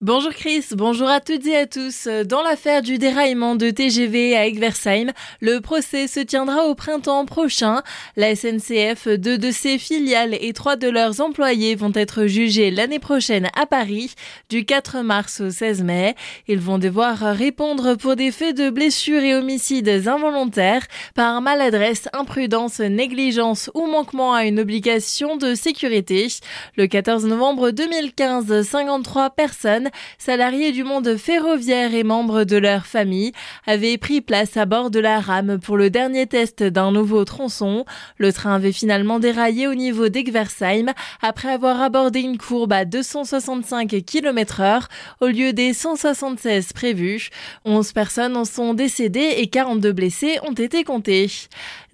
Bonjour Chris, bonjour à toutes et à tous. Dans l'affaire du déraillement de TGV à Egversheim, le procès se tiendra au printemps prochain. La SNCF, deux de ses filiales et trois de leurs employés vont être jugés l'année prochaine à Paris, du 4 mars au 16 mai. Ils vont devoir répondre pour des faits de blessures et homicides involontaires par maladresse, imprudence, négligence ou manquement à une obligation de sécurité. Le 14 novembre 2015, 53 personnes salariés du monde ferroviaire et membres de leur famille, avaient pris place à bord de la rame pour le dernier test d'un nouveau tronçon. Le train avait finalement déraillé au niveau d'Egversheim après avoir abordé une courbe à 265 km heure au lieu des 176 prévus. 11 personnes en sont décédées et 42 blessés ont été comptés.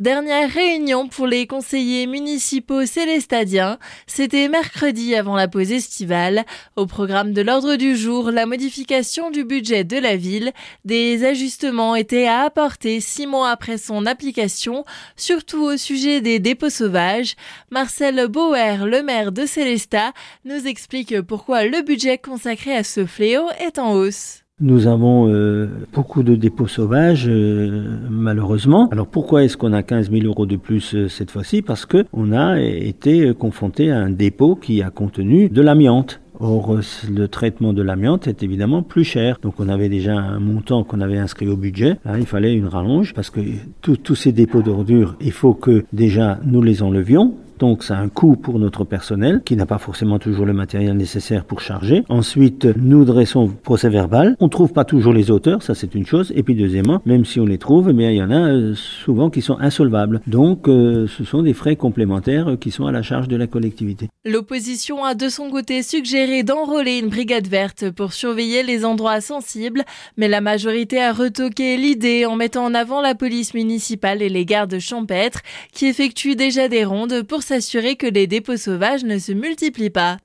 Dernière réunion pour les conseillers municipaux célestadiens. C'était mercredi avant la pause estivale. Au programme de l'ordre du du jour la modification du budget de la ville. Des ajustements étaient à apporter six mois après son application, surtout au sujet des dépôts sauvages. Marcel Bauer, le maire de Célestat, nous explique pourquoi le budget consacré à ce fléau est en hausse. Nous avons euh, beaucoup de dépôts sauvages, euh, malheureusement. Alors pourquoi est-ce qu'on a 15 000 euros de plus euh, cette fois-ci? Parce que on a été confronté à un dépôt qui a contenu de l'amiante. Or, le traitement de l'amiante est évidemment plus cher. Donc, on avait déjà un montant qu'on avait inscrit au budget. Là, il fallait une rallonge parce que tous ces dépôts d'ordures, il faut que déjà nous les enlevions. Donc ça a un coût pour notre personnel qui n'a pas forcément toujours le matériel nécessaire pour charger. Ensuite, nous dressons procès verbal. On trouve pas toujours les auteurs, ça c'est une chose. Et puis deuxièmement, même si on les trouve, mais il y en a euh, souvent qui sont insolvables. Donc euh, ce sont des frais complémentaires qui sont à la charge de la collectivité. L'opposition a de son côté suggéré d'enrôler une brigade verte pour surveiller les endroits sensibles, mais la majorité a retoqué l'idée en mettant en avant la police municipale et les gardes champêtres qui effectuent déjà des rondes pour s'assurer que les dépôts sauvages ne se multiplient pas.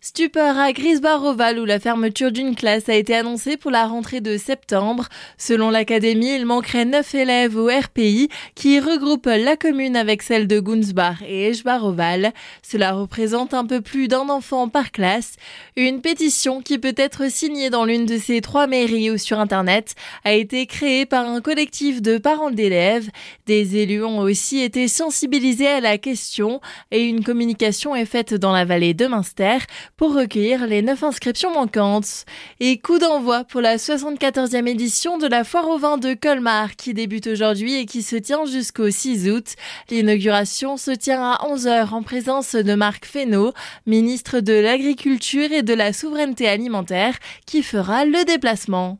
Stupeur à Grisbaroval où la fermeture d'une classe a été annoncée pour la rentrée de septembre. Selon l'académie, il manquerait 9 élèves au RPI qui regroupe la commune avec celle de Gunsbach et Eschbaroval. Cela représente un peu plus d'un enfant par classe. Une pétition qui peut être signée dans l'une de ces trois mairies ou sur Internet a été créée par un collectif de parents d'élèves. Des élus ont aussi été sensibilisés à la question et une communication est faite dans la vallée de Münster pour recueillir les neuf inscriptions manquantes. Et coup d'envoi pour la 74e édition de la foire au vin de Colmar qui débute aujourd'hui et qui se tient jusqu'au 6 août. L'inauguration se tient à 11h en présence de Marc Fesneau ministre de l'Agriculture et de la Souveraineté alimentaire, qui fera le déplacement.